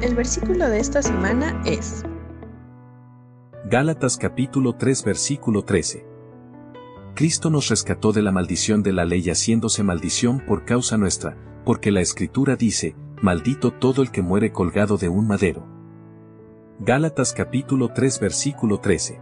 El versículo de esta semana es Gálatas capítulo 3 versículo 13. Cristo nos rescató de la maldición de la ley haciéndose maldición por causa nuestra, porque la escritura dice, maldito todo el que muere colgado de un madero. Gálatas capítulo 3 versículo 13.